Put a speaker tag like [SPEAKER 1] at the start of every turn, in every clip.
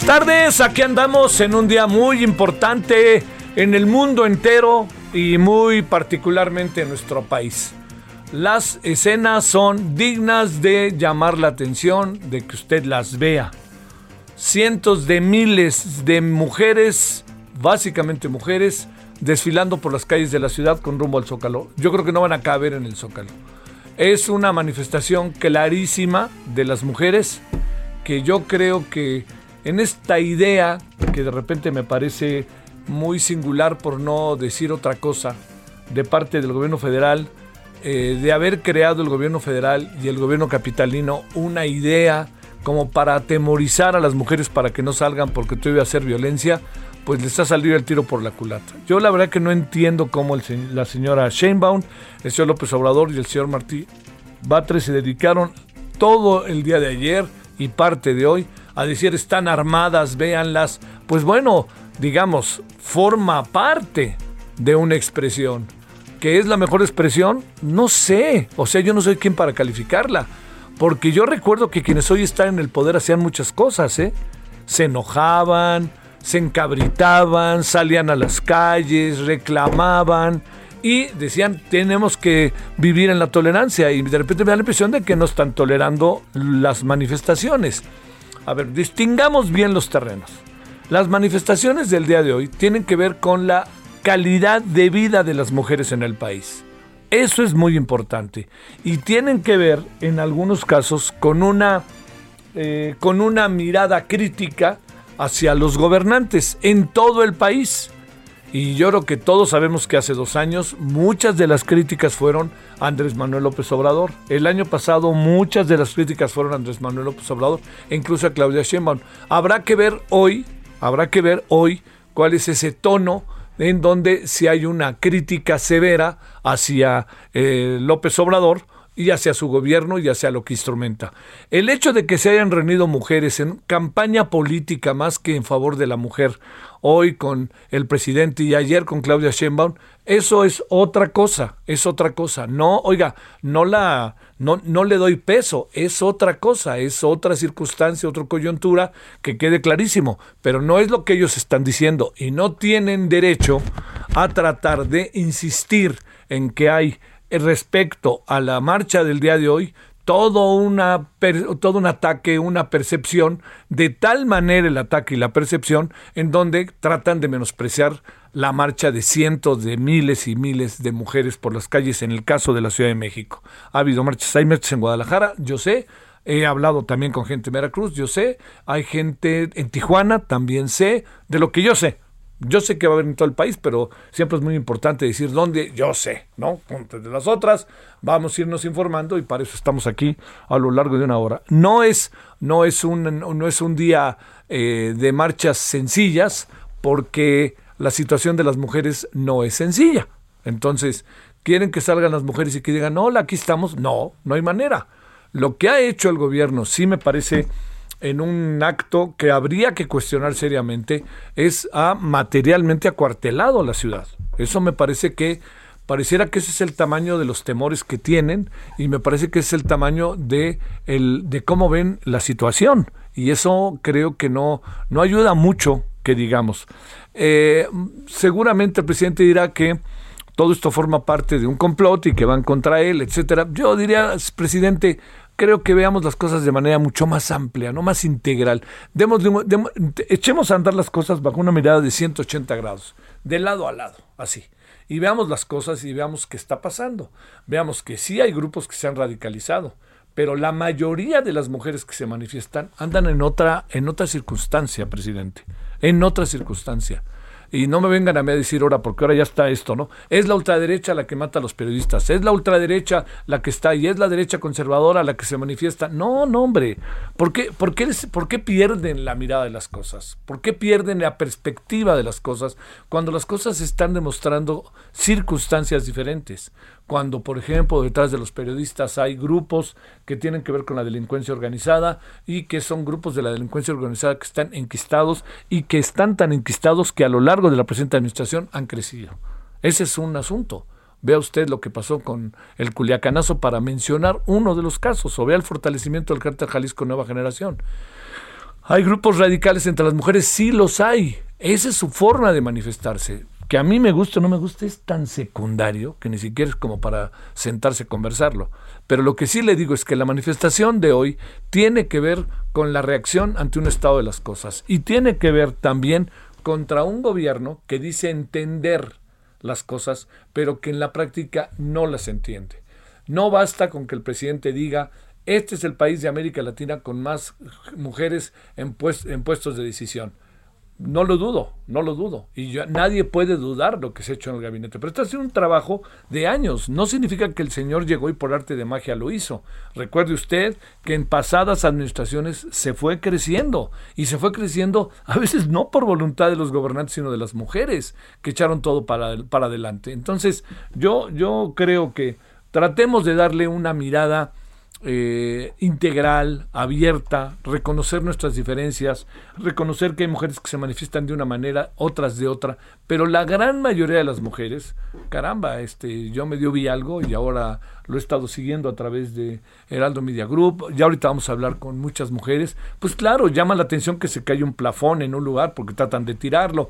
[SPEAKER 1] Buenas tardes, aquí andamos en un día muy importante en el mundo entero y muy particularmente en nuestro país. Las escenas son dignas de llamar la atención, de que usted las vea. Cientos de miles de mujeres, básicamente mujeres, desfilando por las calles de la ciudad con rumbo al Zócalo. Yo creo que no van a caber en el Zócalo. Es una manifestación clarísima de las mujeres que yo creo que en esta idea que de repente me parece muy singular por no decir otra cosa de parte del gobierno federal, eh, de haber creado el gobierno federal y el gobierno capitalino una idea como para atemorizar a las mujeres para que no salgan porque todavía hacer violencia, pues les ha salido el tiro por la culata. Yo la verdad que no entiendo cómo la señora Sheinbaum, el señor López Obrador y el señor Martí Batres se dedicaron todo el día de ayer y parte de hoy a decir están armadas, véanlas. Pues bueno, digamos, forma parte de una expresión. ¿Qué es la mejor expresión? No sé. O sea, yo no soy quien para calificarla. Porque yo recuerdo que quienes hoy están en el poder hacían muchas cosas, ¿eh? Se enojaban, se encabritaban, salían a las calles, reclamaban y decían tenemos que vivir en la tolerancia y de repente me da la impresión de que no están tolerando las manifestaciones. A ver, distingamos bien los terrenos. Las manifestaciones del día de hoy tienen que ver con la calidad de vida de las mujeres en el país. Eso es muy importante. Y tienen que ver, en algunos casos, con una, eh, con una mirada crítica hacia los gobernantes en todo el país. Y yo creo que todos sabemos que hace dos años muchas de las críticas fueron a Andrés Manuel López Obrador. El año pasado muchas de las críticas fueron a Andrés Manuel López Obrador e incluso a Claudia Sheinbaum. Habrá que ver hoy, habrá que ver hoy cuál es ese tono en donde si hay una crítica severa hacia eh, López Obrador y hacia su gobierno y hacia lo que instrumenta. El hecho de que se hayan reunido mujeres en campaña política más que en favor de la mujer, hoy con el presidente y ayer con Claudia Sheinbaum, eso es otra cosa, es otra cosa. No, oiga, no la no, no le doy peso, es otra cosa, es otra circunstancia, otra coyuntura, que quede clarísimo, pero no es lo que ellos están diciendo y no tienen derecho a tratar de insistir en que hay respecto a la marcha del día de hoy todo, una, todo un ataque, una percepción, de tal manera el ataque y la percepción, en donde tratan de menospreciar la marcha de cientos de miles y miles de mujeres por las calles en el caso de la Ciudad de México. Ha habido marchas, hay marchas en Guadalajara, yo sé, he hablado también con gente en Veracruz, yo sé, hay gente en Tijuana, también sé, de lo que yo sé. Yo sé que va a haber en todo el país, pero siempre es muy importante decir dónde, yo sé, ¿no? De las otras, vamos a irnos informando y para eso estamos aquí a lo largo de una hora. No es, no es, un, no es un día eh, de marchas sencillas, porque la situación de las mujeres no es sencilla. Entonces, ¿quieren que salgan las mujeres y que digan, hola, aquí estamos? No, no hay manera. Lo que ha hecho el gobierno, sí me parece en un acto que habría que cuestionar seriamente, es ha materialmente acuartelado la ciudad. Eso me parece que pareciera que ese es el tamaño de los temores que tienen y me parece que es el tamaño de, el, de cómo ven la situación. Y eso creo que no, no ayuda mucho, que digamos. Eh, seguramente el presidente dirá que todo esto forma parte de un complot y que van contra él, etcétera. Yo diría, presidente, creo que veamos las cosas de manera mucho más amplia, no más integral. Demos, echemos a andar las cosas bajo una mirada de 180 grados, de lado a lado, así. Y veamos las cosas y veamos qué está pasando. Veamos que sí hay grupos que se han radicalizado, pero la mayoría de las mujeres que se manifiestan andan en otra, en otra circunstancia, presidente, en otra circunstancia y no me vengan a mí a decir ahora, porque ahora ya está esto, ¿no? Es la ultraderecha la que mata a los periodistas, es la ultraderecha la que está y es la derecha conservadora la que se manifiesta. No, no, hombre. ¿Por qué, por qué, por qué pierden la mirada de las cosas? ¿Por qué pierden la perspectiva de las cosas cuando las cosas están demostrando circunstancias diferentes? Cuando, por ejemplo, detrás de los periodistas hay grupos que tienen que ver con la delincuencia organizada y que son grupos de la delincuencia organizada que están enquistados y que están tan enquistados que a lo largo de la presente administración han crecido. Ese es un asunto. Vea usted lo que pasó con el Culiacanazo para mencionar uno de los casos, o vea el fortalecimiento del cártel Jalisco Nueva Generación. ¿Hay grupos radicales entre las mujeres? Sí los hay. Esa es su forma de manifestarse que a mí me guste o no me guste es tan secundario que ni siquiera es como para sentarse a conversarlo. Pero lo que sí le digo es que la manifestación de hoy tiene que ver con la reacción ante un estado de las cosas y tiene que ver también contra un gobierno que dice entender las cosas, pero que en la práctica no las entiende. No basta con que el presidente diga, este es el país de América Latina con más mujeres en, en puestos de decisión. No lo dudo, no lo dudo. Y nadie puede dudar lo que se ha hecho en el gabinete. Pero esto ha sido un trabajo de años. No significa que el señor llegó y por arte de magia lo hizo. Recuerde usted que en pasadas administraciones se fue creciendo. Y se fue creciendo a veces no por voluntad de los gobernantes, sino de las mujeres que echaron todo para, para adelante. Entonces, yo, yo creo que tratemos de darle una mirada eh, integral, abierta, reconocer nuestras diferencias, reconocer que hay mujeres que se manifiestan de una manera, otras de otra, pero la gran mayoría de las mujeres, caramba, este, yo medio vi algo y ahora lo he estado siguiendo a través de Heraldo Media Group, ya ahorita vamos a hablar con muchas mujeres, pues claro, llama la atención que se cae un plafón en un lugar porque tratan de tirarlo,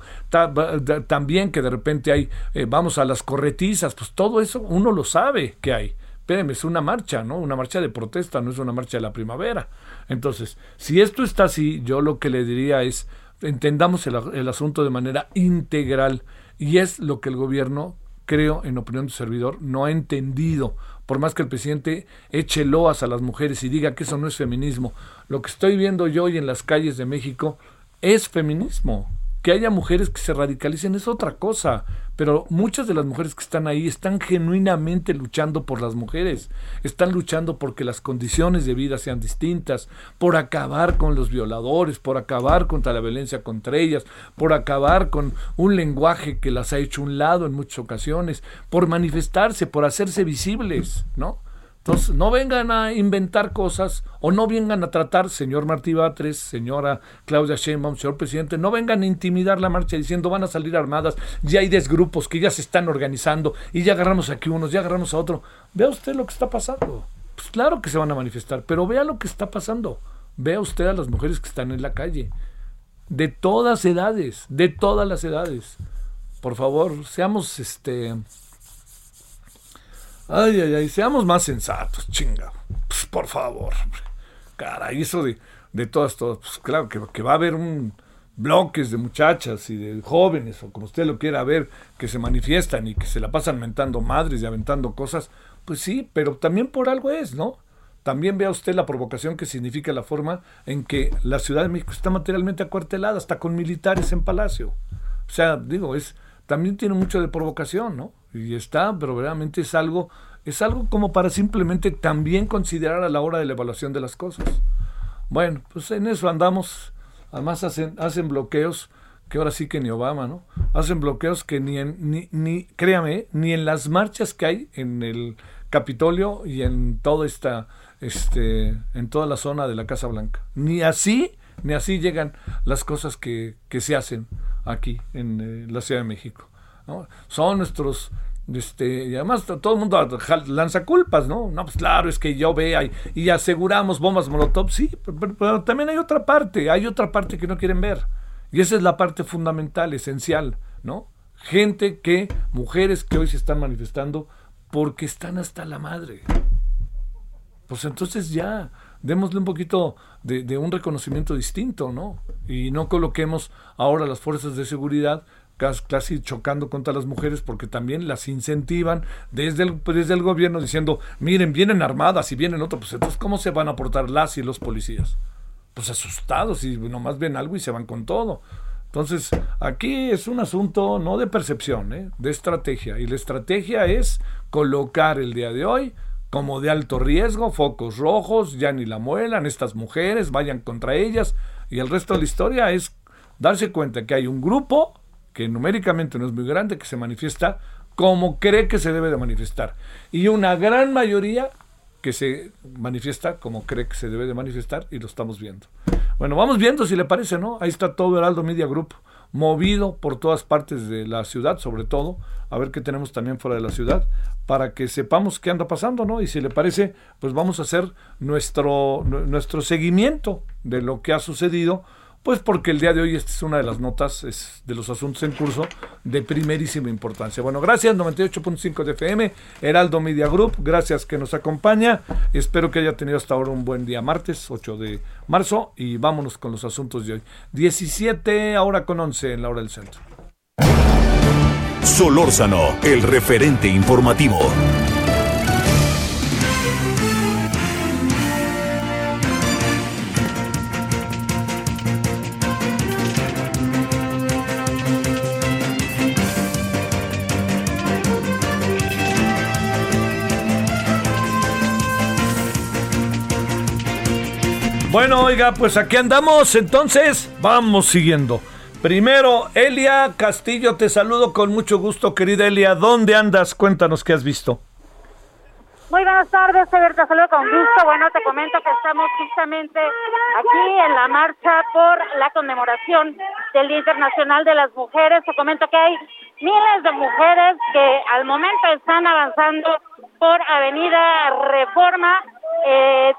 [SPEAKER 1] también que de repente hay, eh, vamos a las corretizas, pues todo eso uno lo sabe que hay espérenme, es una marcha, ¿no? Una marcha de protesta, no es una marcha de la primavera. Entonces, si esto está así, yo lo que le diría es, entendamos el, el asunto de manera integral y es lo que el gobierno, creo, en opinión del servidor, no ha entendido. Por más que el presidente eche loas a las mujeres y diga que eso no es feminismo, lo que estoy viendo yo hoy en las calles de México es feminismo. Que haya mujeres que se radicalicen es otra cosa, pero muchas de las mujeres que están ahí están genuinamente luchando por las mujeres, están luchando porque las condiciones de vida sean distintas, por acabar con los violadores, por acabar contra la violencia contra ellas, por acabar con un lenguaje que las ha hecho un lado en muchas ocasiones, por manifestarse, por hacerse visibles, ¿no? Entonces, no vengan a inventar cosas o no vengan a tratar, señor Martí Batres, señora Claudia Sheinbaum, señor presidente, no vengan a intimidar la marcha diciendo van a salir armadas, ya hay desgrupos que ya se están organizando y ya agarramos aquí unos, ya agarramos a otro. Vea usted lo que está pasando. Pues claro que se van a manifestar, pero vea lo que está pasando. Vea usted a las mujeres que están en la calle. De todas edades, de todas las edades. Por favor, seamos este Ay, ay, ay, seamos más sensatos, chinga. Pues, por favor. Caray, eso de, de todas, todas. Pues claro que, que va a haber un bloques de muchachas y de jóvenes, o como usted lo quiera ver, que se manifiestan y que se la pasan mentando madres y aventando cosas, pues sí, pero también por algo es, ¿no? También vea usted la provocación que significa la forma en que la Ciudad de México está materialmente acuartelada, hasta con militares en palacio. O sea, digo, es también tiene mucho de provocación, ¿no? Y está, pero verdaderamente es algo, es algo como para simplemente también considerar a la hora de la evaluación de las cosas. Bueno, pues en eso andamos. Además hacen, hacen bloqueos que ahora sí que ni Obama, ¿no? Hacen bloqueos que ni en, ni, ni, créame, ni en las marchas que hay en el Capitolio y en toda esta, este, en toda la zona de la Casa Blanca. Ni así, ni así llegan las cosas que, que se hacen aquí en eh, la Ciudad de México. Son nuestros este, y además todo el mundo lanza culpas, ¿no? No, pues claro, es que yo vea y aseguramos bombas molotov, sí, pero, también hay otra parte, hay otra parte que no quieren ver. Y esa es la parte fundamental, esencial, ¿no? Gente que, mujeres que hoy se están manifestando porque están hasta la madre. pues entonces ya démosle un poquito de, un reconocimiento distinto, ¿no? Y no coloquemos ahora las fuerzas de seguridad casi chocando contra las mujeres porque también las incentivan desde el, desde el gobierno diciendo, miren, vienen armadas y vienen otros, pues entonces ¿cómo se van a portar las y los policías? Pues asustados y nomás ven algo y se van con todo. Entonces, aquí es un asunto no de percepción, ¿eh? de estrategia. Y la estrategia es colocar el día de hoy como de alto riesgo, focos rojos, ya ni la muelan, estas mujeres, vayan contra ellas. Y el resto de la historia es darse cuenta que hay un grupo que numéricamente no es muy grande, que se manifiesta como cree que se debe de manifestar. Y una gran mayoría que se manifiesta como cree que se debe de manifestar y lo estamos viendo. Bueno, vamos viendo si le parece, ¿no? Ahí está todo Heraldo Media Group, movido por todas partes de la ciudad, sobre todo, a ver qué tenemos también fuera de la ciudad, para que sepamos qué anda pasando, ¿no? Y si le parece, pues vamos a hacer nuestro, nuestro seguimiento de lo que ha sucedido pues porque el día de hoy esta es una de las notas es de los asuntos en curso de primerísima importancia. Bueno, gracias 98.5 de FM, Heraldo Media Group, gracias que nos acompaña. Espero que haya tenido hasta ahora un buen día martes 8 de marzo y vámonos con los asuntos de hoy. 17 ahora con 11 en la hora del centro.
[SPEAKER 2] Solórzano, el referente informativo.
[SPEAKER 1] Bueno, oiga, pues aquí andamos, entonces vamos siguiendo. Primero, Elia Castillo, te saludo con mucho gusto, querida Elia. ¿Dónde andas? Cuéntanos qué has visto.
[SPEAKER 3] Muy buenas tardes, Ever, te saludo con gusto. Bueno, te comento que estamos justamente aquí en la marcha por la conmemoración del Día Internacional de las Mujeres. Te comento que hay miles de mujeres que al momento están avanzando por Avenida Reforma. Eh,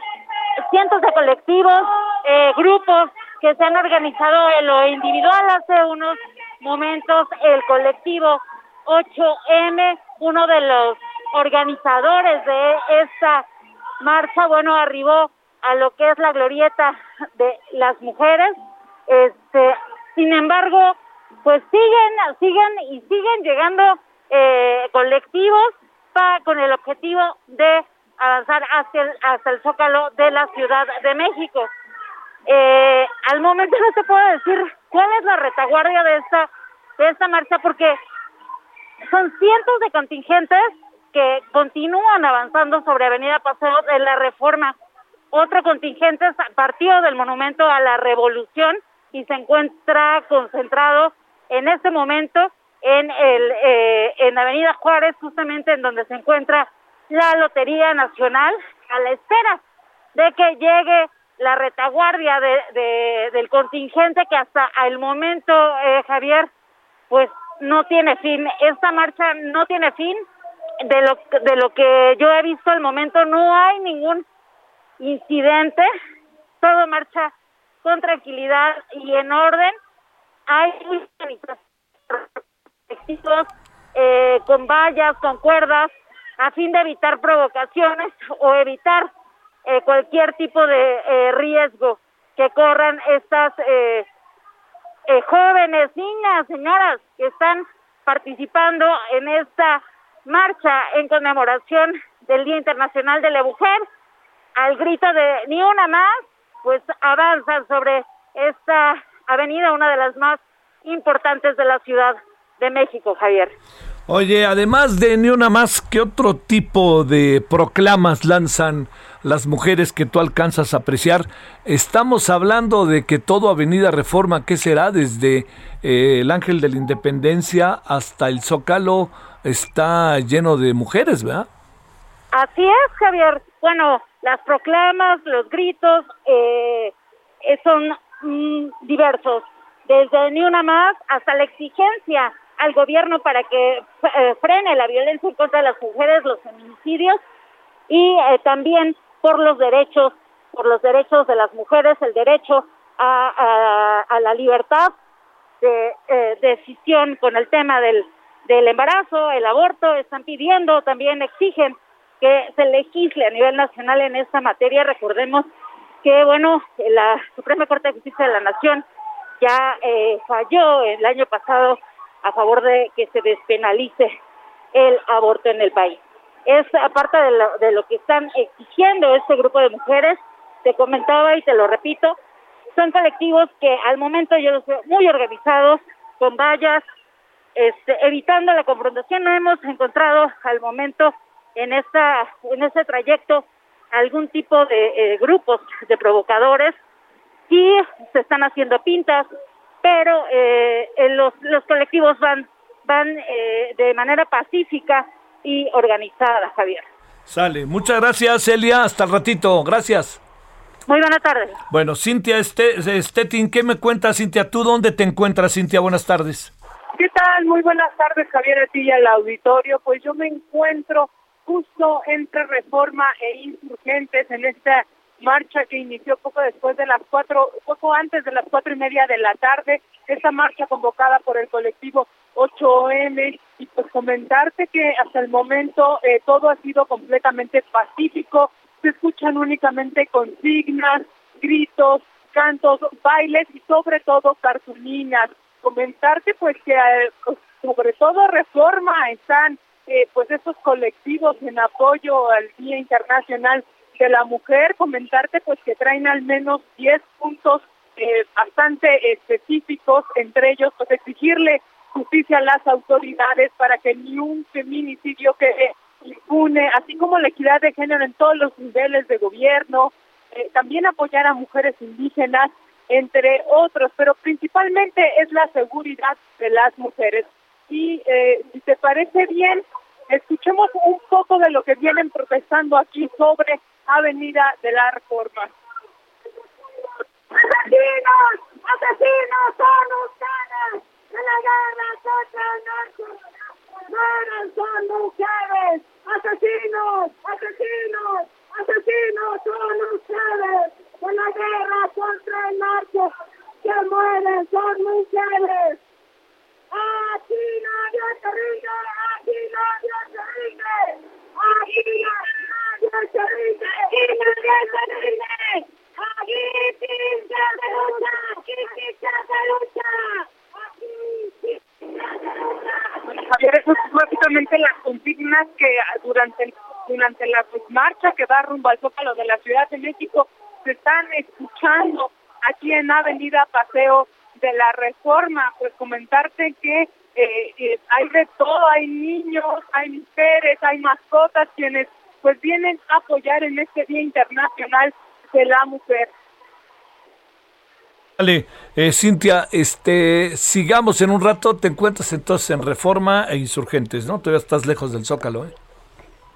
[SPEAKER 3] cientos de colectivos, eh, grupos que se han organizado en lo individual hace unos momentos, el colectivo 8M, uno de los organizadores de esta marcha, bueno, arribó a lo que es la glorieta de las mujeres. Este, sin embargo, pues siguen, siguen y siguen llegando eh, colectivos para, con el objetivo de avanzar hacia el, hasta el zócalo de la Ciudad de México. Eh, al momento no se puede decir cuál es la retaguardia de esta de esta marcha porque son cientos de contingentes que continúan avanzando sobre Avenida Paseo de la Reforma. Otro contingente partió del Monumento a la Revolución y se encuentra concentrado en este momento en el eh, en Avenida Juárez, justamente en donde se encuentra la Lotería Nacional a la espera de que llegue la retaguardia de, del contingente que hasta el momento, eh, Javier, pues no tiene fin. Esta marcha no tiene fin. De lo, de lo que yo he visto al momento, no hay ningún incidente. Todo marcha con tranquilidad y en orden. Hay eh, con vallas, con cuerdas, a fin de evitar provocaciones o evitar eh, cualquier tipo de eh, riesgo que corran estas eh, jóvenes, niñas, señoras que están participando en esta marcha en conmemoración del Día Internacional de la Mujer. Al grito de ni una más, pues avanzan sobre esta avenida, una de las más importantes de la Ciudad de México, Javier.
[SPEAKER 1] Oye, además de ni una más, ¿qué otro tipo de proclamas lanzan las mujeres que tú alcanzas a apreciar? Estamos hablando de que todo Avenida Reforma, ¿qué será? Desde eh, el Ángel de la Independencia hasta el Zócalo, está lleno de mujeres, ¿verdad?
[SPEAKER 3] Así es, Javier. Bueno, las proclamas, los gritos eh, eh, son mm, diversos, desde ni una más hasta la exigencia al gobierno para que eh, frene la violencia contra las mujeres, los feminicidios y eh, también por los derechos, por los derechos de las mujeres, el derecho a, a, la libertad de eh, decisión con el tema del, del embarazo, el aborto, están pidiendo, también exigen que se legisle a nivel nacional en esta materia. Recordemos que, bueno, la Suprema Corte de Justicia de la Nación ya eh, falló el año pasado a favor de que se despenalice el aborto en el país. Es aparte de lo, de lo que están exigiendo este grupo de mujeres, te comentaba y te lo repito, son colectivos que al momento yo los veo muy organizados, con vallas, este, evitando la confrontación. No hemos encontrado al momento en esta en este trayecto algún tipo de eh, grupos de provocadores. Sí se están haciendo pintas, pero eh, los los colectivos van van eh, de manera pacífica y organizada, Javier.
[SPEAKER 1] Sale. Muchas gracias, Elia. Hasta el ratito. Gracias.
[SPEAKER 3] Muy buenas tardes.
[SPEAKER 1] Bueno, Cintia Stettin, ¿qué me cuentas, Cintia? ¿Tú dónde te encuentras, Cintia? Buenas tardes.
[SPEAKER 4] ¿Qué tal? Muy buenas tardes, Javier, a ti y al auditorio. Pues yo me encuentro justo entre Reforma e Insurgentes en esta marcha que inició poco después de las cuatro, poco antes de las cuatro y media de la tarde, esta marcha convocada por el colectivo 8M y pues comentarte que hasta el momento eh, todo ha sido completamente pacífico, se escuchan únicamente consignas, gritos, cantos, bailes y sobre todo cartulinas. Comentarte pues que eh, sobre todo Reforma están eh, pues estos colectivos en apoyo al Día Internacional de la Mujer, comentarte pues que traen al menos 10 puntos eh, bastante específicos, entre ellos pues exigirle justicia a las autoridades para que ni un feminicidio quede impune, así como la equidad de género en todos los niveles de gobierno, eh, también apoyar a mujeres indígenas, entre otros, pero principalmente es la seguridad de las mujeres. Y eh, si te parece bien, escuchemos un poco de lo que vienen protestando aquí sobre Avenida de la Reforma.
[SPEAKER 5] ¡Asesinos! ¡Asesinos son ustedes! ¡De la guerra contra el ¡Mueren son mujeres! ¡Asesinos! ¡Asesinos! ¡Asesinos son ustedes! ¡De la guerra contra el narco! ¡Que mueren son mujeres! ¡Aquí nadie rinde! ¡Aquí nadie rinde! ¡Aquí nadie
[SPEAKER 4] Javier, eso es básicamente las consignas que durante durante la marcha que va rumbo al Zócalo de la Ciudad de México se están escuchando aquí en Avenida Paseo de la Reforma. Pues comentarte que eh, eh, hay de todo, hay niños, hay mujeres, hay mascotas quienes pues vienen a apoyar en este Día Internacional de la Mujer.
[SPEAKER 1] Vale, eh, Cintia, este, sigamos en un rato, te encuentras entonces en Reforma e Insurgentes, ¿no? Todavía estás lejos del Zócalo, ¿eh?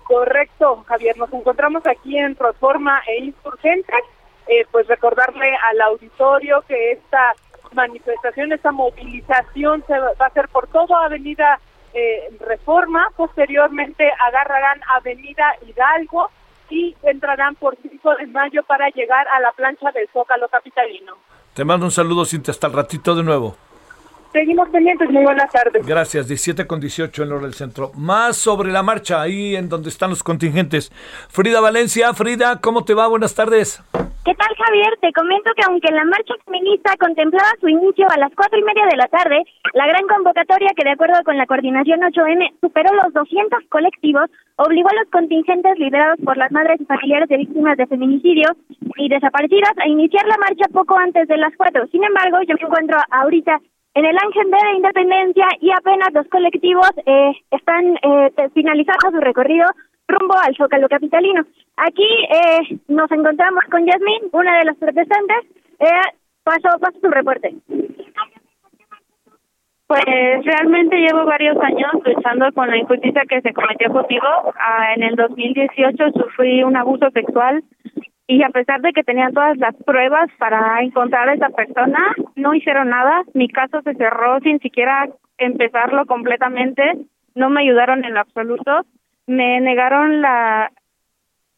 [SPEAKER 4] Correcto, Javier, nos encontramos aquí en Reforma e Insurgentes, eh, pues recordarle al auditorio que esta manifestación, esta movilización se va a hacer por toda Avenida eh, Reforma, posteriormente agarrarán Avenida Hidalgo y entrarán por 5 de mayo para llegar a la plancha del Zócalo Capitalino.
[SPEAKER 1] Te mando un saludo, Cintia, hasta el ratito de nuevo.
[SPEAKER 4] Seguimos pendientes, muy buenas tardes.
[SPEAKER 1] Gracias, 17 con 18 en hora del centro. Más sobre la marcha, ahí en donde están los contingentes. Frida Valencia, Frida, ¿cómo te va? Buenas tardes.
[SPEAKER 6] ¿Qué tal, Javier? Te comento que aunque la marcha feminista contemplaba su inicio a las cuatro y media de la tarde, la gran convocatoria que de acuerdo con la coordinación 8M superó los 200 colectivos, obligó a los contingentes liderados por las madres y familiares de víctimas de feminicidio y desaparecidas a iniciar la marcha poco antes de las cuatro. Sin embargo, yo me encuentro ahorita en el Ángel de Independencia y apenas los colectivos eh, están eh, finalizando su recorrido rumbo al Zócalo Capitalino. Aquí eh, nos encontramos con Yasmín, una de las protestantes. Eh, paso, paso su reporte.
[SPEAKER 7] Pues realmente llevo varios años luchando con la injusticia que se cometió conmigo. Ah, en el 2018 sufrí un abuso sexual y a pesar de que tenían todas las pruebas para encontrar a esa persona, no hicieron nada. Mi caso se cerró sin siquiera empezarlo completamente. No me ayudaron en lo absoluto. Me negaron la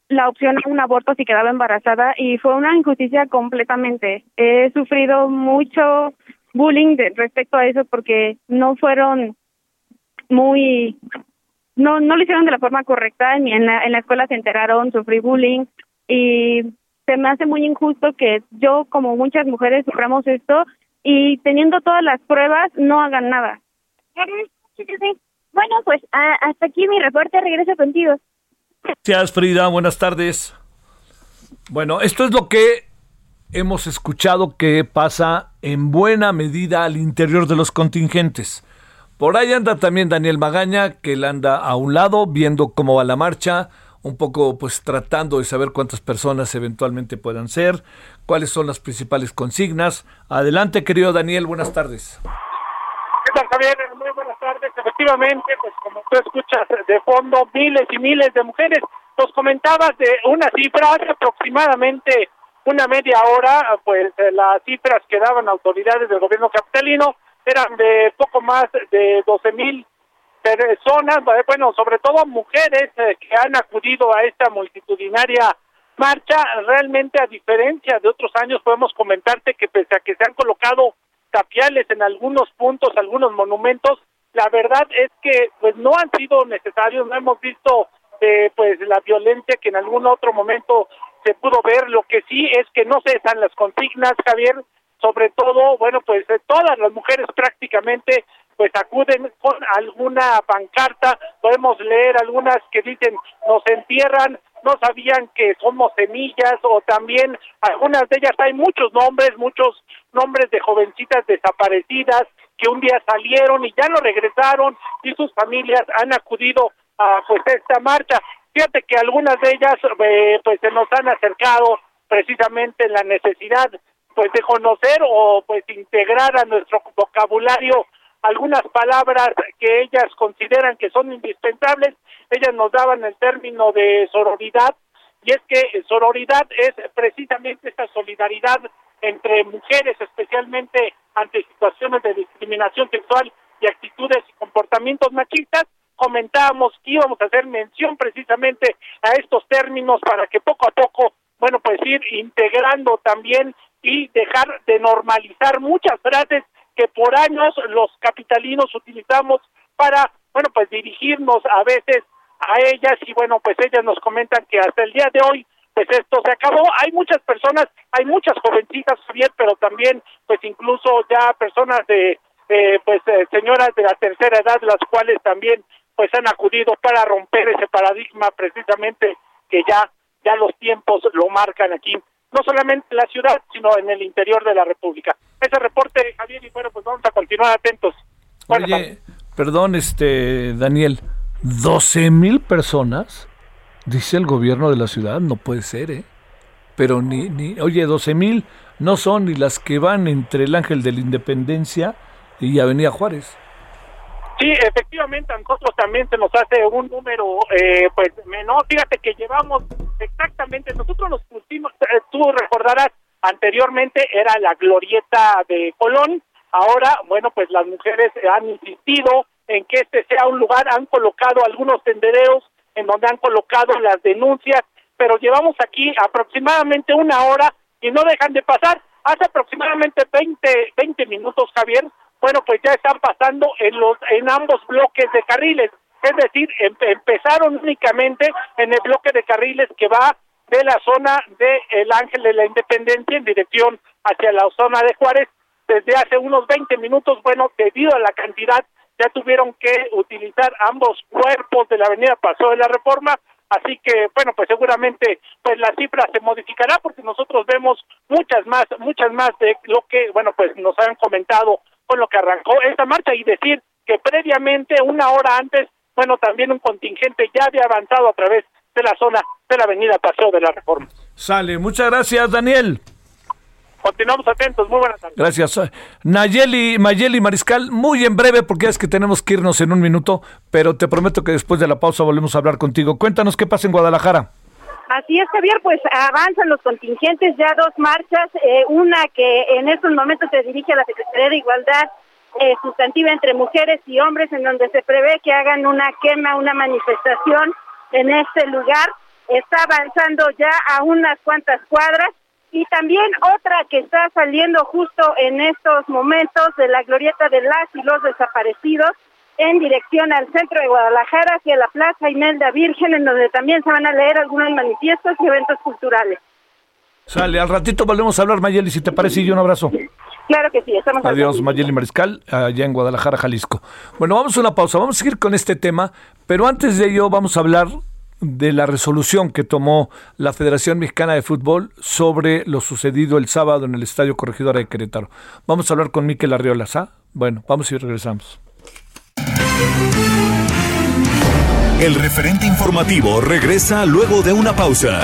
[SPEAKER 7] la opción a un aborto si quedaba embarazada y fue una injusticia completamente. He sufrido mucho bullying de, respecto a eso porque no fueron muy no no lo hicieron de la forma correcta, ni en la, en la escuela se enteraron, sufrí bullying y se me hace muy injusto que yo como muchas mujeres suframos esto y teniendo todas las pruebas no hagan nada.
[SPEAKER 6] Bueno, pues hasta aquí mi reporte, regreso contigo.
[SPEAKER 1] Gracias, Frida, buenas tardes. Bueno, esto es lo que hemos escuchado que pasa en buena medida al interior de los contingentes. Por ahí anda también Daniel Magaña, que él anda a un lado viendo cómo va la marcha, un poco pues tratando de saber cuántas personas eventualmente puedan ser, cuáles son las principales consignas. Adelante, querido Daniel, buenas tardes.
[SPEAKER 8] ¿Qué tal, Javier? Muy buenas tardes. Efectivamente, pues como tú escuchas de fondo, miles y miles de mujeres. Nos comentabas de una cifra hace aproximadamente una media hora, pues las cifras que daban autoridades del gobierno capitalino eran de poco más de 12 mil personas, eh, bueno, sobre todo mujeres eh, que han acudido a esta multitudinaria marcha. Realmente, a diferencia de otros años, podemos comentarte que pese a que se han colocado tapiales en algunos puntos, algunos monumentos, la verdad es que pues no han sido necesarios, no hemos visto eh, pues la violencia que en algún otro momento se pudo ver. Lo que sí es que no cesan las consignas, Javier, sobre todo, bueno, pues todas las mujeres prácticamente pues acuden con alguna pancarta, podemos leer algunas que dicen nos entierran, no sabían que somos semillas o también algunas de ellas hay muchos nombres, muchos nombres de jovencitas desaparecidas que un día salieron y ya no regresaron y sus familias han acudido a pues esta marcha. Fíjate que algunas de ellas eh, pues se nos han acercado precisamente en la necesidad pues de conocer o pues integrar a nuestro vocabulario algunas palabras que ellas consideran que son indispensables. Ellas nos daban el término de sororidad y es que sororidad es precisamente esta solidaridad entre mujeres, especialmente ante situaciones de discriminación sexual y actitudes y comportamientos machistas comentábamos que íbamos a hacer mención precisamente a estos términos para que poco a poco, bueno, pues ir integrando también y dejar de normalizar muchas frases que por años los capitalinos utilizamos para, bueno, pues dirigirnos a veces a ellas y bueno, pues ellas nos comentan que hasta el día de hoy pues esto se acabó. Hay muchas personas, hay muchas jovencitas, Javier, pero también pues incluso ya personas de, eh, pues eh, señoras de la tercera edad, las cuales también pues han acudido para romper ese paradigma precisamente que ya ya los tiempos lo marcan aquí, no solamente en la ciudad, sino en el interior de la República. Ese reporte, Javier, y bueno, pues vamos a continuar atentos.
[SPEAKER 1] Oye, perdón, este Daniel, 12 mil personas, dice el gobierno de la ciudad, no puede ser, ¿eh? Pero ni, ni oye, 12 mil no son ni las que van entre el Ángel de la Independencia y Avenida Juárez.
[SPEAKER 8] Sí, efectivamente, a nosotros también se nos hace un número, eh, pues, menor. Fíjate que llevamos exactamente, nosotros nos pusimos, eh, tú recordarás, anteriormente era la glorieta de Colón, ahora, bueno, pues las mujeres han insistido en que este sea un lugar, han colocado algunos tendereos en donde han colocado las denuncias, pero llevamos aquí aproximadamente una hora y no dejan de pasar. Hace aproximadamente 20, 20 minutos, Javier, bueno, pues ya están pasando en los en ambos bloques de carriles, es decir, em, empezaron únicamente en el bloque de carriles que va de la zona de el Ángel de la Independencia en dirección hacia la zona de Juárez. Desde hace unos 20 minutos, bueno, debido a la cantidad ya tuvieron que utilizar ambos cuerpos de la avenida Paso de la Reforma, así que bueno, pues seguramente pues la cifra se modificará porque nosotros vemos muchas más, muchas más de lo que bueno, pues nos han comentado con lo que arrancó esta marcha. Y decir que previamente, una hora antes, bueno, también un contingente ya había avanzado a través de la zona de la avenida Paseo de la Reforma.
[SPEAKER 1] Sale, muchas gracias Daniel.
[SPEAKER 8] Continuamos atentos, muy buenas tardes.
[SPEAKER 1] Gracias. Nayeli, Mayeli Mariscal, muy en breve porque es que tenemos que irnos en un minuto, pero te prometo que después de la pausa volvemos a hablar contigo. Cuéntanos qué pasa en Guadalajara.
[SPEAKER 3] Así es, Javier, pues avanzan los contingentes, ya dos marchas, eh, una que en estos momentos se dirige a la Secretaría de Igualdad eh, sustantiva entre mujeres y hombres, en donde se prevé que hagan una quema, una manifestación en este lugar. Está avanzando ya a unas cuantas cuadras y también otra que está saliendo justo en estos momentos de la glorieta de las y los desaparecidos, en dirección al centro de Guadalajara, hacia la Plaza Imelda Virgen, en donde también se van a leer algunos manifiestos y eventos culturales.
[SPEAKER 1] Sale, al ratito volvemos a hablar, Mayeli, si te parece, y un abrazo.
[SPEAKER 3] Claro que sí, estamos
[SPEAKER 1] Adiós, Mayeli Mariscal, allá en Guadalajara, Jalisco. Bueno, vamos a una pausa, vamos a seguir con este tema, pero antes de ello vamos a hablar de la resolución que tomó la Federación Mexicana de Fútbol sobre lo sucedido el sábado en el Estadio Corregidora de Querétaro. Vamos a hablar con Miquel Arriolas, ¿ah? Bueno, vamos y regresamos.
[SPEAKER 2] El referente informativo regresa luego de una pausa.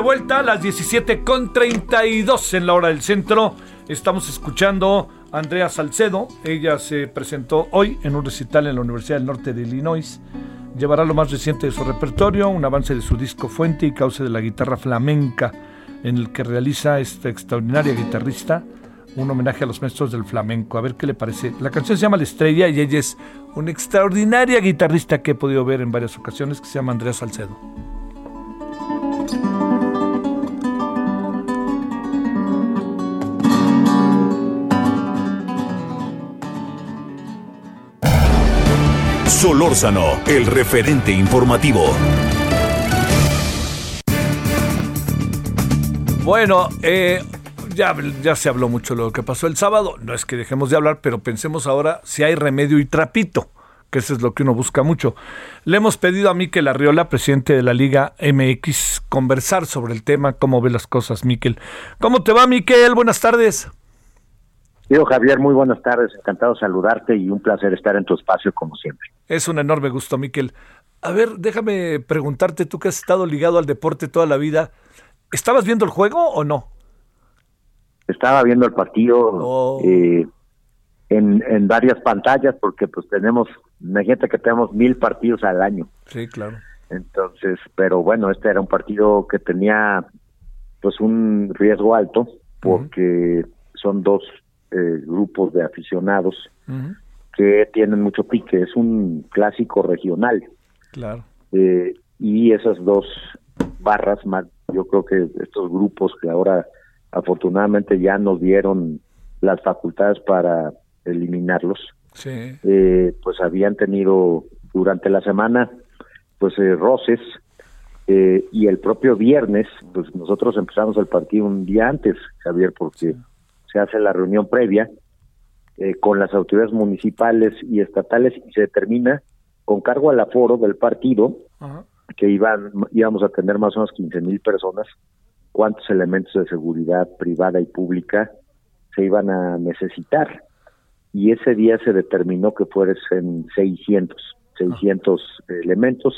[SPEAKER 1] De vuelta a las 17.32 en la hora del centro. Estamos escuchando a Andrea Salcedo. Ella se presentó hoy en un recital en la Universidad del Norte de Illinois. Llevará lo más reciente de su repertorio, un avance de su disco Fuente y Cauce de la guitarra flamenca, en el que realiza esta extraordinaria guitarrista un homenaje a los maestros del flamenco. A ver qué le parece. La canción se llama La Estrella y ella es una extraordinaria guitarrista que he podido ver en varias ocasiones que se llama Andrea Salcedo.
[SPEAKER 2] Solórzano, el referente informativo.
[SPEAKER 1] Bueno, eh, ya, ya se habló mucho de lo que pasó el sábado. No es que dejemos de hablar, pero pensemos ahora si hay remedio y trapito, que eso es lo que uno busca mucho. Le hemos pedido a Miquel Arriola, presidente de la Liga MX, conversar sobre el tema, cómo ve las cosas, Miquel. ¿Cómo te va, Miquel? Buenas tardes.
[SPEAKER 9] Yo, Javier, muy buenas tardes. Encantado de saludarte y un placer estar en tu espacio como siempre.
[SPEAKER 1] Es un enorme gusto, Miquel. A ver, déjame preguntarte, tú que has estado ligado al deporte toda la vida, ¿estabas viendo el juego o no?
[SPEAKER 9] Estaba viendo el partido eh, en, en varias pantallas porque pues tenemos, imagínate que tenemos mil partidos al año.
[SPEAKER 1] Sí, claro.
[SPEAKER 9] Entonces, pero bueno, este era un partido que tenía pues un riesgo alto porque son dos eh, grupos de aficionados que tienen mucho pique. Es un clásico regional.
[SPEAKER 1] Claro.
[SPEAKER 9] Eh, y esas dos barras, más, yo creo que estos grupos que ahora afortunadamente ya nos dieron las facultades para eliminarlos.
[SPEAKER 1] Sí.
[SPEAKER 9] Eh, pues habían tenido durante la semana pues eh, roces eh, y el propio viernes pues nosotros empezamos el partido un día antes Javier porque se hace la reunión previa eh, con las autoridades municipales y estatales y se determina con cargo al aforo del partido que iban íbamos a tener más o menos 15 mil personas cuántos elementos de seguridad privada y pública se iban a necesitar. Y ese día se determinó que fuesen 600 600 elementos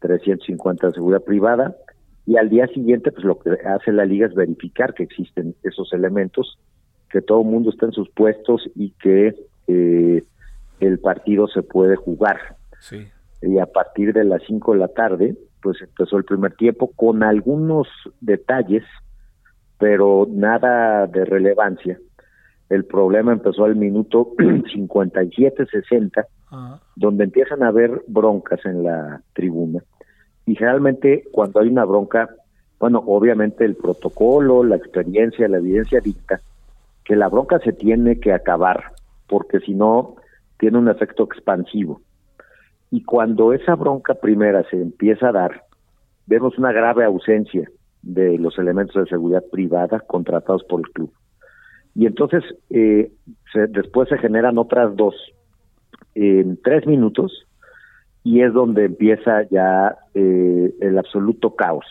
[SPEAKER 9] 350 de seguridad privada y al día siguiente pues lo que hace la liga es verificar que existen esos elementos que todo el mundo está en sus puestos y que eh, el partido se puede jugar
[SPEAKER 1] Sí.
[SPEAKER 9] y a partir de las 5 de la tarde, pues empezó el primer tiempo con algunos detalles, pero nada de relevancia. El problema empezó al minuto 57-60,
[SPEAKER 1] Ajá.
[SPEAKER 9] donde empiezan a haber broncas en la tribuna. Y generalmente cuando hay una bronca, bueno, obviamente el protocolo, la experiencia, la evidencia dicta que la bronca se tiene que acabar, porque si no, tiene un efecto expansivo. Y cuando esa bronca primera se empieza a dar, vemos una grave ausencia de los elementos de seguridad privada contratados por el club. Y entonces eh, se- después se generan otras dos en tres minutos y es donde empieza ya eh, el absoluto caos.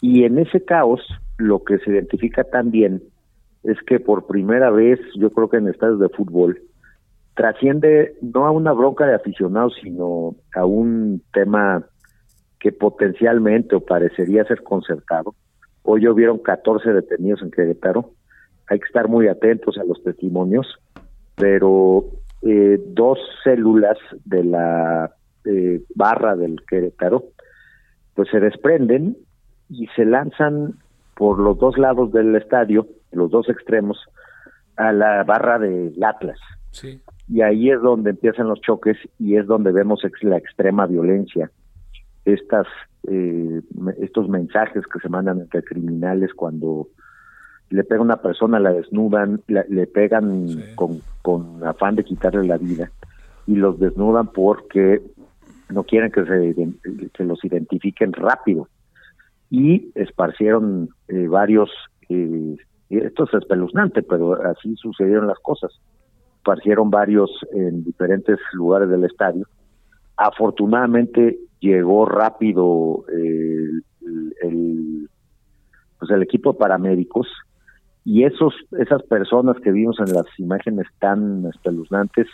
[SPEAKER 9] Y en ese caos lo que se identifica también es que por primera vez, yo creo que en estadios de fútbol, trasciende no a una bronca de aficionados, sino a un tema que potencialmente o parecería ser concertado. Hoy hubieron 14 detenidos en Querétaro. Hay que estar muy atentos a los testimonios, pero eh, dos células de la eh, barra del Querétaro pues se desprenden y se lanzan por los dos lados del estadio, los dos extremos, a la barra del Atlas
[SPEAKER 1] Sí.
[SPEAKER 9] y ahí es donde empiezan los choques y es donde vemos ex- la extrema violencia estas eh, estos mensajes que se mandan entre criminales cuando le pega a una persona la desnudan la- le pegan
[SPEAKER 1] Sí.
[SPEAKER 9] con, con afán de quitarle la vida y los desnudan porque no quieren que se que los identifiquen rápido y esparcieron eh, varios eh, esto es espeluznante pero así sucedieron las cosas esparcieron varios en diferentes lugares del estadio. Afortunadamente llegó rápido eh, el, el- pues el equipo de paramédicos y esos esas personas que vimos en las imágenes tan espeluznantes,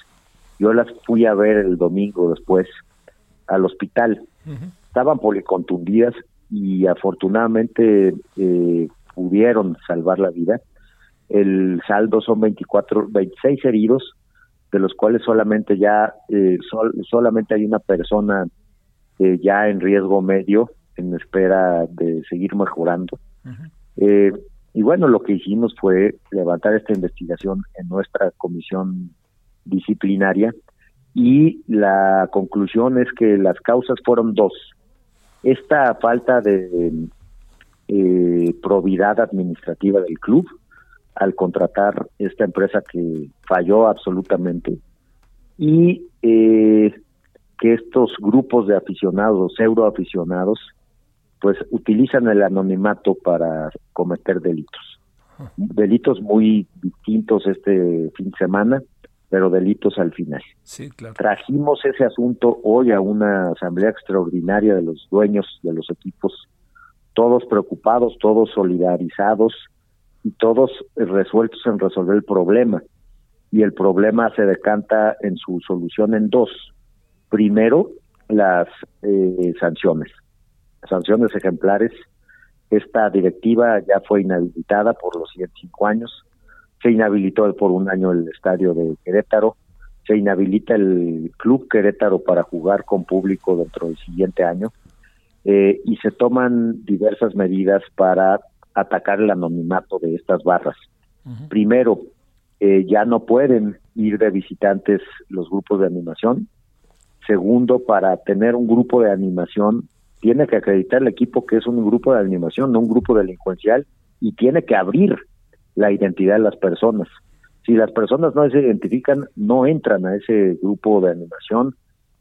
[SPEAKER 9] yo las fui a ver el domingo después al hospital. Estaban policontundidas y afortunadamente eh, pudieron salvar la vida el saldo son 24, 26 heridos, de los cuales solamente ya eh, sol- solamente hay una persona eh, ya en riesgo medio, en espera de seguir mejorando. Eh, y bueno, lo que hicimos fue levantar esta investigación en nuestra comisión disciplinaria y la conclusión es que las causas fueron dos. Esta falta de eh, probidad administrativa del club, al contratar esta empresa que falló absolutamente y eh, que estos grupos de aficionados, pseudoaficionados, pues utilizan el anonimato para cometer delitos. Delitos muy distintos este fin de semana, pero delitos al final.
[SPEAKER 1] Sí, claro.
[SPEAKER 9] Trajimos ese asunto hoy a una asamblea extraordinaria de los dueños de los equipos, todos preocupados, todos solidarizados, y todos resueltos en resolver el problema. Y el problema se decanta en su solución en dos. Primero, las eh, sanciones. Sanciones ejemplares. Esta directiva ya fue inhabilitada por los siguientes cinco años. Se inhabilitó por un año el estadio de Querétaro. Se inhabilita el club Querétaro para jugar con público dentro del siguiente año. Eh, y se toman diversas medidas para atacar el anonimato de estas barras. Primero, eh, ya no pueden ir de visitantes los grupos de animación. Segundo, para tener un grupo de animación, tiene que acreditar el equipo que es un grupo de animación, no un grupo delincuencial, y tiene que abrir la identidad de las personas. Si las personas no se identifican, no entran a ese grupo de animación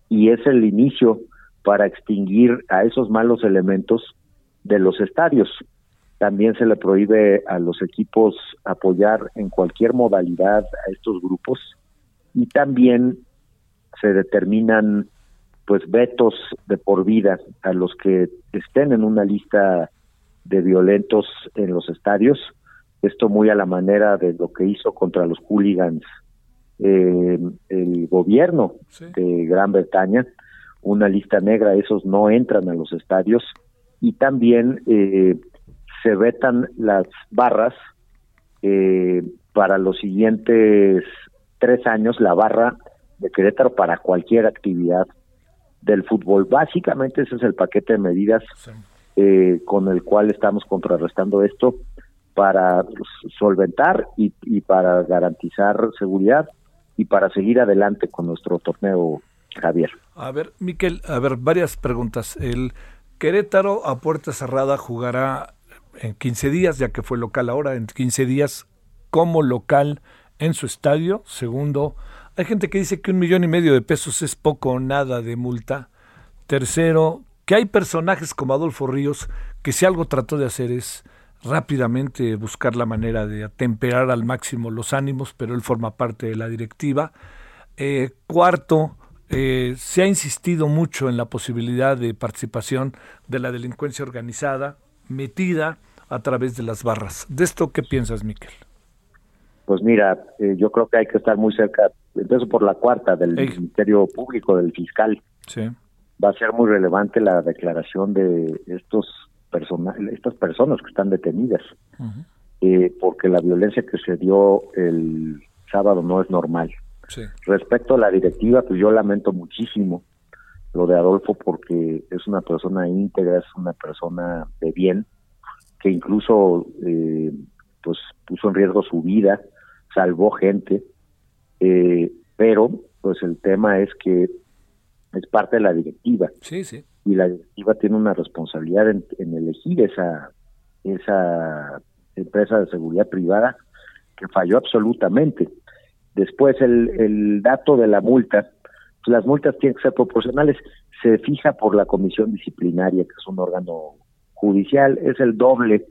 [SPEAKER 9] y es el inicio para extinguir a esos malos elementos de los estadios. También se le prohíbe a los equipos apoyar en cualquier modalidad a estos grupos y también se determinan pues vetos de por vida a los que estén en una lista de violentos en los estadios. Esto muy a la manera de lo que hizo contra los hooligans eh, el gobierno de Gran Bretaña, una lista negra, esos no entran a los estadios y también eh, se vetan las barras eh, para los siguientes tres años, la barra de Querétaro para cualquier actividad del fútbol. Básicamente ese es el paquete de medidas eh, con el cual estamos contrarrestando esto para solventar y, y para garantizar seguridad y para seguir adelante con nuestro torneo, Javier.
[SPEAKER 1] A ver, Miquel, a ver, varias preguntas. El Querétaro a puerta cerrada jugará en 15 días, ya que fue local ahora, en 15 días como local en su estadio. Segundo, hay gente que dice que un millón y medio de pesos es poco o nada de multa. Tercero, que hay personajes como Adolfo Ríos que si algo trató de hacer es rápidamente buscar la manera de atemperar al máximo los ánimos, pero él forma parte de la directiva. Eh, cuarto, eh, se ha insistido mucho en la posibilidad de participación de la delincuencia organizada metida a través de las barras. ¿De esto qué piensas, Miquel?
[SPEAKER 9] Pues mira, eh, yo creo que hay que estar muy cerca, empiezo por la cuarta, del Ministerio Público, del fiscal.
[SPEAKER 1] Sí.
[SPEAKER 9] Va a ser muy relevante la declaración de estos estas personas que están detenidas, eh, porque la violencia que se dio el sábado no es normal. Respecto a la directiva, pues yo lamento muchísimo lo de Adolfo porque es una persona íntegra, es una persona de bien, que incluso eh, pues puso en riesgo su vida, salvó gente, eh, pero pues el tema es que es parte de la directiva.
[SPEAKER 1] Sí, sí
[SPEAKER 9] y la directiva tiene una responsabilidad en, elegir esa esa empresa de seguridad privada que falló absolutamente. Después el, el dato de la multa, pues las multas tienen que ser proporcionales, se fija por la comisión disciplinaria, que es un órgano judicial, es el doble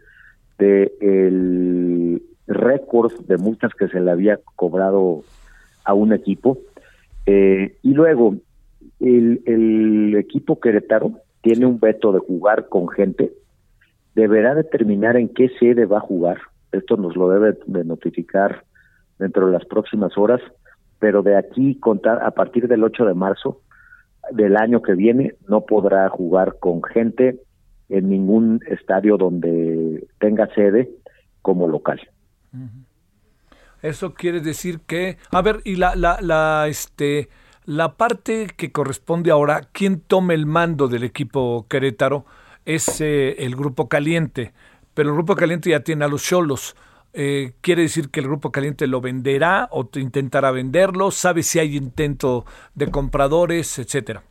[SPEAKER 9] de el récord de multas que se le había cobrado a un equipo. Eh, y luego, el, equipo queretaro tiene un veto de jugar con gente, deberá determinar en qué sede va a jugar. Esto nos lo debe de notificar dentro de las próximas horas, pero de aquí contar a partir del 8 de marzo del año que viene no podrá jugar con gente en ningún estadio donde tenga sede como local.
[SPEAKER 1] Eso quiere decir que, a ver, y la, la, la, este, la parte que corresponde ahora, quien tome el mando del equipo Querétaro es eh, el Grupo Caliente, pero el Grupo Caliente ya tiene a los Cholos. Eh, ¿Quiere decir que el Grupo Caliente lo venderá o intentará venderlo? ¿Sabe si hay intento de compradores, etcétera?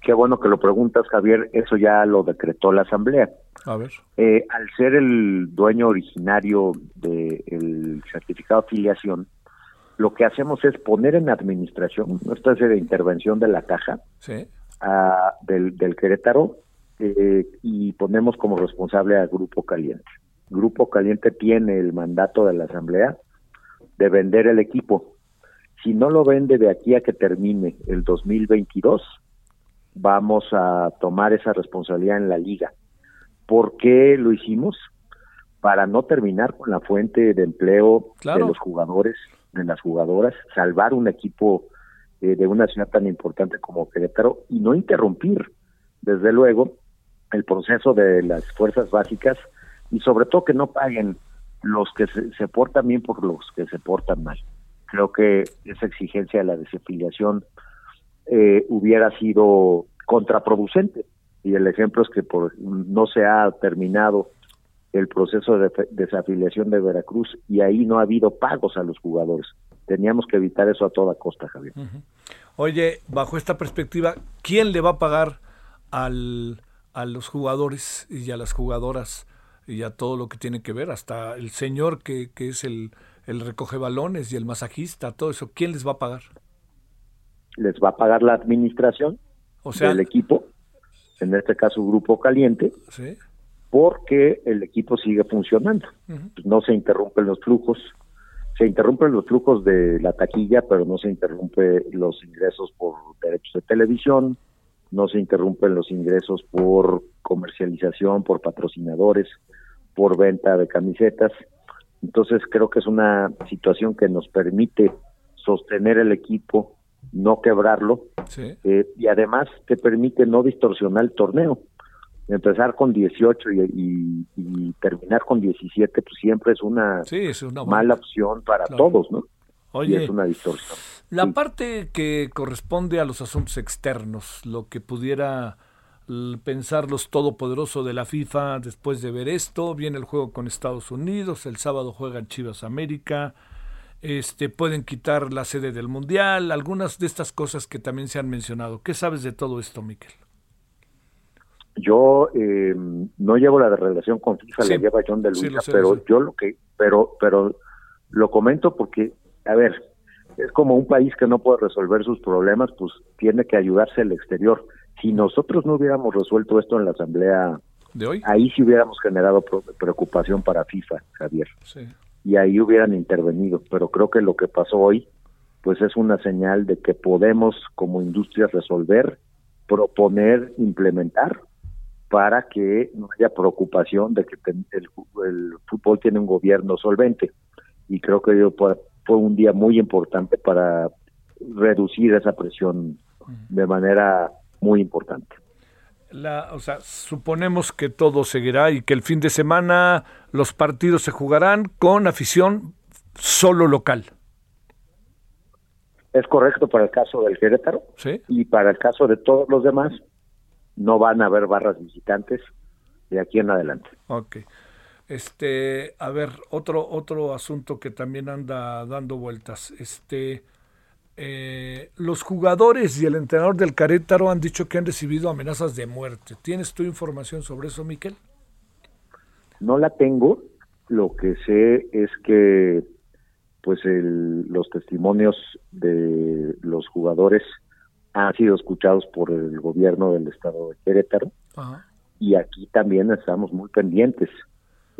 [SPEAKER 9] Qué bueno que lo preguntas, Javier. Eso ya lo decretó la Asamblea.
[SPEAKER 1] A ver.
[SPEAKER 9] Eh, al ser el dueño originario del certificado de afiliación, lo que hacemos es poner en administración nuestra serie de intervención de la caja del, del, Querétaro eh, y ponemos como responsable al Grupo Caliente. Grupo Caliente tiene el mandato de la Asamblea de vender el equipo. Si no lo vende de aquí a que termine el 2022, vamos a tomar esa responsabilidad en la liga. ¿Por qué lo hicimos? Para no terminar con la fuente de empleo de los jugadores de las jugadoras, salvar un equipo eh, de una ciudad tan importante como Querétaro y no interrumpir, desde luego, el proceso de las fuerzas básicas y sobre todo que no paguen los que se, portan bien por los que se portan mal. Creo que esa exigencia de la desafiliación eh, hubiera sido contraproducente y el ejemplo es que por, no se ha terminado el proceso de desafiliación de Veracruz y ahí no ha habido pagos a los jugadores. Teníamos que evitar eso a toda costa, Javier.
[SPEAKER 1] Oye, bajo esta perspectiva, ¿quién le va a pagar al, a los jugadores y a las jugadoras y a todo lo que tiene que ver? Hasta el señor que, que es el, el recoge balones y el masajista, todo eso, ¿quién les va a pagar?
[SPEAKER 9] Les va a pagar la administración
[SPEAKER 1] o sea,
[SPEAKER 9] del equipo, en este caso Grupo Caliente,
[SPEAKER 1] ¿sí?
[SPEAKER 9] porque el equipo sigue funcionando. No se interrumpen los flujos, se interrumpen los flujos de la taquilla, pero no se interrumpen los ingresos por derechos de televisión, no se interrumpen los ingresos por comercialización, por patrocinadores, por venta de camisetas. Entonces creo que es una situación que nos permite sostener el equipo, no quebrarlo, eh, y además te permite no distorsionar el torneo. Empezar con 18 y, y, terminar con 17, pues siempre es una, mala opción para todos, ¿no?
[SPEAKER 1] Oye,
[SPEAKER 9] y es una distorsión.
[SPEAKER 1] La parte que corresponde a los asuntos externos, lo que pudiera pensar los todopoderosos de la FIFA después de ver esto, viene el juego con Estados Unidos, el sábado juegan Chivas América, este pueden quitar la sede del Mundial, algunas de estas cosas que también se han mencionado. ¿Qué sabes de todo esto, Miquel?
[SPEAKER 9] Yo eh, no llevo la relación con FIFA, la lleva John de Luisa, pero yo lo que, pero, pero lo comento porque, a ver, es como un país que no puede resolver sus problemas, pues tiene que ayudarse al exterior. Si nosotros no hubiéramos resuelto esto en la asamblea
[SPEAKER 1] de hoy,
[SPEAKER 9] ahí sí hubiéramos generado preocupación para FIFA, Javier. Y ahí hubieran intervenido, pero creo que lo que pasó hoy pues es una señal de que podemos como industria resolver, proponer, implementar para que no haya preocupación de que el, fútbol tiene un gobierno solvente. Y creo que fue un día muy importante para reducir esa presión de manera muy importante.
[SPEAKER 1] La, o sea, suponemos que todo seguirá y que el fin de semana los partidos se jugarán con afición solo local.
[SPEAKER 9] Es correcto para el caso del Querétaro
[SPEAKER 1] ¿Sí?
[SPEAKER 9] y para el caso de todos los demás no van a haber barras visitantes de aquí en adelante.
[SPEAKER 1] Ok. Este, a ver, otro otro asunto que también anda dando vueltas. Este, eh, los jugadores y el entrenador del Carétaro han dicho que han recibido amenazas de muerte. ¿Tienes tu información sobre eso, Miquel?
[SPEAKER 9] No la tengo. Lo que sé es que, pues, el, los testimonios de los jugadores han sido escuchados por el gobierno del estado de Querétaro y aquí también estamos muy pendientes.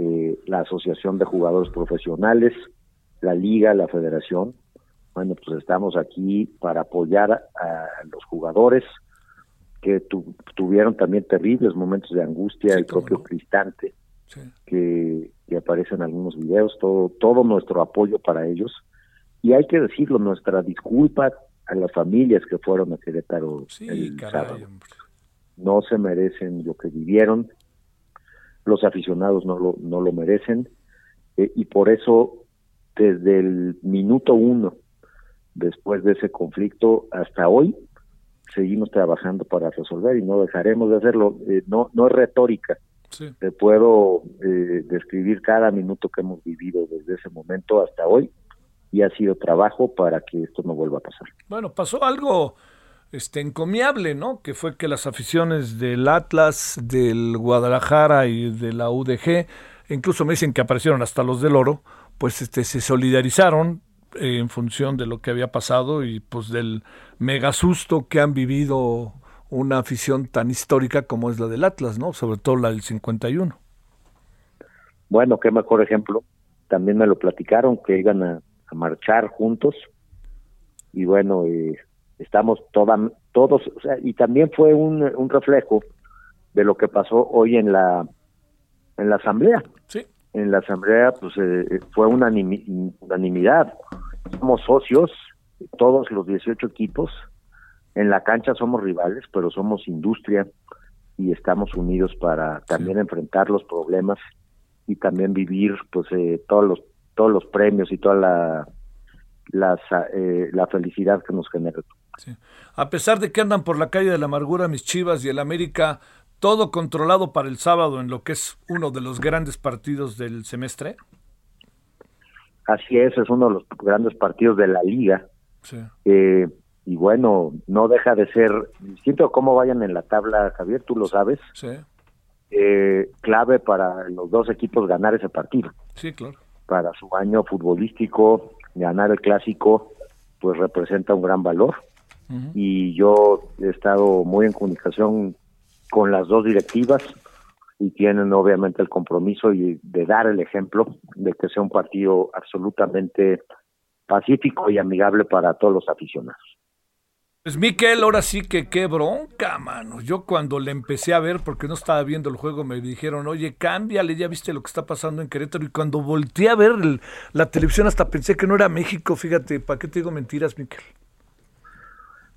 [SPEAKER 9] Eh, la Asociación de Jugadores Profesionales, la Liga, la Federación, bueno, pues estamos aquí para apoyar a los jugadores que tuvieron también terribles momentos de angustia, el propio Cristante, que, que aparece en algunos videos, todo, todo nuestro apoyo para ellos. Y hay que decirlo, nuestra disculpa a las familias que fueron a Querétaro el sábado. No se merecen lo que vivieron, los aficionados no lo, no lo merecen, eh, y por eso desde el minuto uno, después de ese conflicto hasta hoy, seguimos trabajando para resolver y no dejaremos de hacerlo. Eh, no, no es retórica. Te puedo eh, describir cada minuto que hemos vivido desde ese momento hasta hoy y ha sido trabajo para que esto no vuelva a pasar.
[SPEAKER 1] Bueno, pasó algo este encomiable, ¿no? Que fue que las aficiones del Atlas, del Guadalajara y de la UDG, incluso me dicen que aparecieron hasta los del Oro, pues este se solidarizaron eh, en función de lo que había pasado y pues del mega susto que han vivido una afición tan histórica como es la del Atlas, ¿no? Sobre todo la del 51.
[SPEAKER 9] Bueno, qué mejor ejemplo. También me lo platicaron que iban a marchar juntos y bueno, eh, estamos toda, todos, o sea, y también fue un, un reflejo de lo que pasó hoy en la en la asamblea.
[SPEAKER 1] Sí.
[SPEAKER 9] En la asamblea pues eh, fue una unanimidad. Somos socios, todos los 18 equipos. En la cancha somos rivales, pero somos industria y estamos unidos para también enfrentar los problemas y también vivir pues eh, todos los todos los premios y toda la, eh, la felicidad que nos genera.
[SPEAKER 1] A pesar de que andan por la calle de la amargura mis Chivas y el América, todo controlado para el sábado en lo que es uno de los grandes partidos del semestre.
[SPEAKER 9] Así es, es uno de los grandes partidos de la liga. Eh, y bueno, no deja de ser a cómo vayan en la tabla, Javier, tú lo sabes.
[SPEAKER 1] Sí.
[SPEAKER 9] Eh, clave para los dos equipos ganar ese partido.
[SPEAKER 1] Sí, claro
[SPEAKER 9] para su año futbolístico, ganar el clásico, pues representa un gran valor. Y yo he estado muy en comunicación con las dos directivas y tienen obviamente el compromiso y de dar el ejemplo de que sea un partido absolutamente pacífico y amigable para todos los aficionados.
[SPEAKER 1] Pues Miquel, ahora sí que qué bronca, mano. Yo cuando le empecé a ver, porque no estaba viendo el juego, me dijeron, oye, cámbiale, ya viste lo que está pasando en Querétaro. Y cuando volteé a ver la televisión, hasta pensé que no era México. Fíjate, ¿para qué te digo mentiras, Miquel?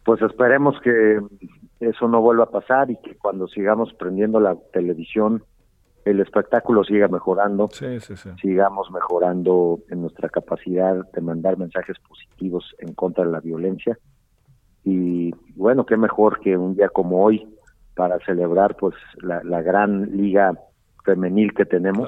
[SPEAKER 9] Pues esperemos que eso no vuelva a pasar y que cuando sigamos prendiendo la televisión, el espectáculo siga mejorando,
[SPEAKER 1] sí, sí, sí.
[SPEAKER 9] sigamos mejorando en nuestra capacidad de mandar mensajes positivos en contra de la violencia y bueno, qué mejor que un día como hoy para celebrar pues la, gran liga femenil que tenemos.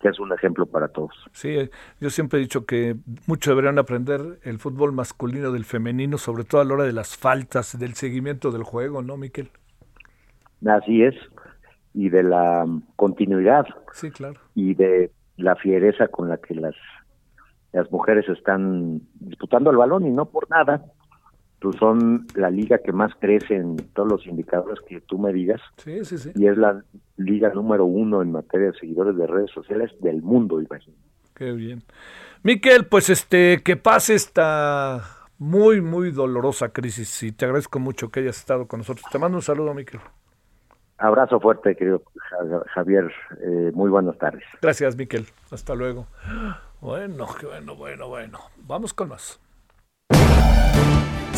[SPEAKER 9] Que es un ejemplo para todos.
[SPEAKER 1] Sí, yo siempre he dicho que muchos deberían aprender el fútbol masculino del femenino, sobre todo a la hora de las faltas, del seguimiento del juego, ¿no, Miquel?
[SPEAKER 9] Así es, y de la continuidad.
[SPEAKER 1] Sí, claro.
[SPEAKER 9] Y de la fiereza con la que las, las mujeres están disputando el balón y no por nada, pues son la liga que más crece en todos los indicadores que tú me digas.
[SPEAKER 1] Sí, sí, sí.
[SPEAKER 9] Y es la liga número uno en materia de seguidores de redes sociales del mundo, imagino.
[SPEAKER 1] Qué bien. Miquel, pues este, que pase esta muy, muy dolorosa crisis y te agradezco mucho que hayas estado con nosotros. Te mando un saludo, Miquel.
[SPEAKER 9] Abrazo fuerte, querido Javier. Eh, muy buenas tardes.
[SPEAKER 1] Gracias, Miquel. Hasta luego. Bueno, qué bueno, bueno, bueno. Vamos con más.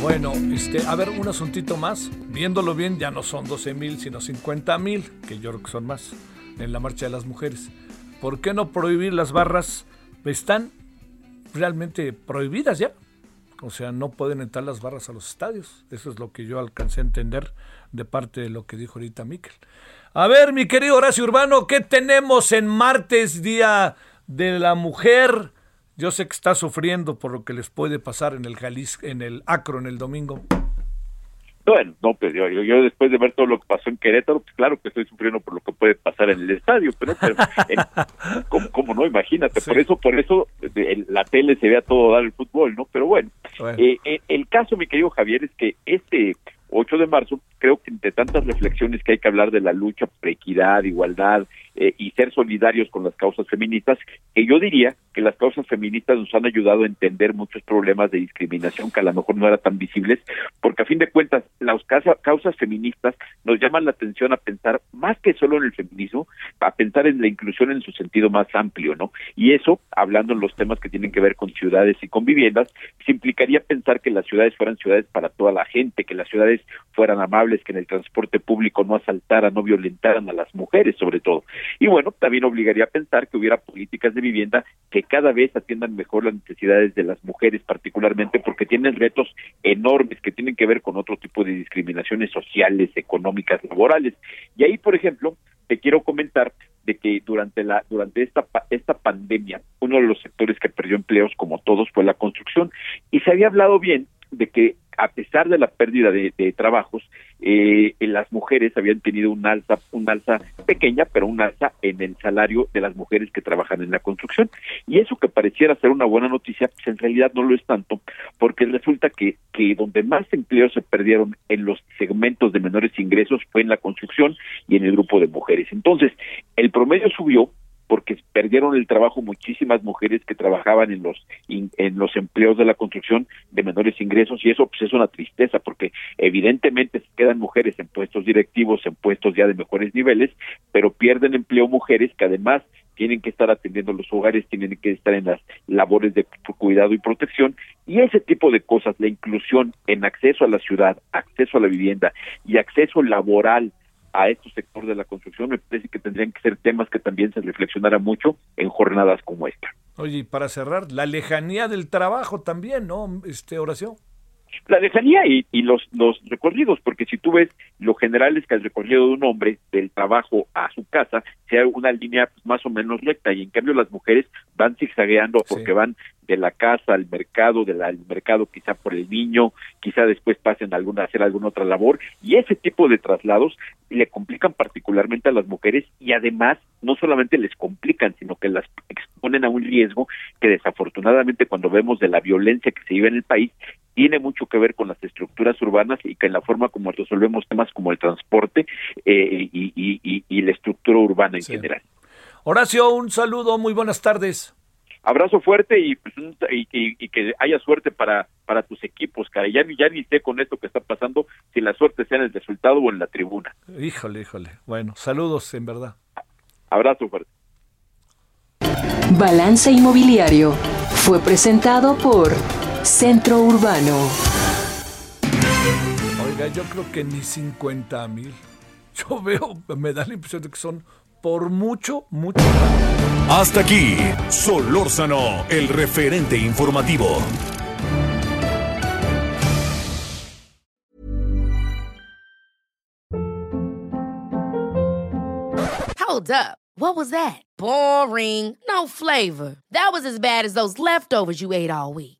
[SPEAKER 1] Bueno, este, a ver, un asuntito más. Viéndolo bien, ya no son 12 mil, sino 50 mil, que yo creo que son más, en la marcha de las mujeres. ¿Por qué no prohibir las barras? Están realmente prohibidas ya. O sea, no pueden entrar las barras a los estadios. Eso es lo que yo alcancé a entender de parte de lo que dijo ahorita Miquel. A ver, mi querido Horacio Urbano, ¿qué tenemos en martes, Día de la Mujer? Yo sé que está sufriendo por lo que les puede pasar en el Jalisco, en el Acro en el domingo.
[SPEAKER 10] Bueno, no, pues yo, yo, después de ver todo lo que pasó en Querétaro, pues claro que estoy sufriendo por lo que puede pasar en el estadio, pero, ¿cómo, no? Imagínate, por eso, por eso la tele se ve a todo dar el fútbol, ¿no? Pero bueno, Eh, eh el caso, mi querido Javier, es que este 8 de marzo, creo que entre tantas reflexiones que hay que hablar de la lucha por equidad, igualdad eh, y ser solidarios con las causas feministas, que yo diría que las causas feministas nos han ayudado a entender muchos problemas de discriminación que a lo mejor no eran tan visibles, porque a fin de cuentas las causas feministas nos llaman la atención a pensar más que solo en el feminismo, a pensar en la inclusión en su sentido más amplio, ¿no? Y eso, hablando en los temas que tienen que ver con ciudades y con viviendas, se implicaría pensar que las ciudades fueran ciudades para toda la gente, que las ciudades fueran amables, que en el transporte público no asaltaran, no violentaran a las mujeres sobre todo. Y bueno, también obligaría a pensar que hubiera políticas de vivienda que cada vez atiendan mejor las necesidades de las mujeres, particularmente porque tienen retos enormes que tienen que ver con otro tipo de discriminaciones sociales, económicas, laborales. Y ahí, por ejemplo, te quiero comentar de que durante la durante esta esta pandemia uno de los sectores que perdió empleos como todos fue la construcción y se había hablado bien de que a pesar de la pérdida de, trabajos, eh, las mujeres habían tenido un alza, un alza pequeña, pero un alza en el salario de las mujeres que trabajan en la construcción. Y eso que pareciera ser una buena noticia, pues en realidad no lo es tanto, porque resulta que, que donde más empleos se perdieron en los segmentos de menores ingresos fue en la construcción y en el grupo de mujeres. Entonces, el promedio subió, porque perdieron el trabajo muchísimas mujeres que trabajaban en los en los empleos de la construcción de menores ingresos y eso pues es una tristeza porque evidentemente quedan mujeres en puestos directivos, en puestos ya de mejores niveles, pero pierden empleo mujeres que además tienen que estar atendiendo los hogares, tienen que estar en las labores de cuidado y protección y ese tipo de cosas, la inclusión en acceso a la ciudad, acceso a la vivienda y acceso laboral a estos sectores de la construcción, me parece que tendrían que ser temas que también se reflexionara mucho en jornadas como esta.
[SPEAKER 1] Oye, y para cerrar, la lejanía del trabajo también, ¿no? Este, oración.
[SPEAKER 10] La lejanía y, y los, los recorridos, porque si tú ves, lo general es que el recorrido de un hombre del trabajo a su casa sea una línea pues, más o menos recta, y en cambio las mujeres van zigzagueando porque van de la casa al mercado, del al mercado quizá por el niño, quizá después pasen a alguna, a hacer alguna otra labor, y ese tipo de traslados le complican particularmente a las mujeres y además no solamente les complican, sino que las exponen a un riesgo que desafortunadamente cuando vemos de la violencia que se vive en el país, tiene mucho que ver con las estructuras urbanas y que en la forma como resolvemos temas como el transporte eh, y, y, y, la estructura urbana en general.
[SPEAKER 1] Horacio, un saludo, muy buenas tardes
[SPEAKER 10] abrazo fuerte y, pues, y, y, que haya suerte para, para tus equipos, cara. Ya, ya ni sé con esto que está pasando si la suerte sea en el resultado o en la tribuna.
[SPEAKER 1] Híjole, híjole. Bueno, saludos en verdad.
[SPEAKER 10] Abrazo fuerte.
[SPEAKER 11] Balance Inmobiliario fue presentado por Centro Urbano.
[SPEAKER 1] Oiga, yo creo que ni 50 mil. Yo veo, me da la impresión de que son por mucho, mucho.
[SPEAKER 2] Hasta aquí, Solórzano, el referente informativo.
[SPEAKER 12] Hold up. What was that? Boring. No flavor. That was as bad as those leftovers you ate all week.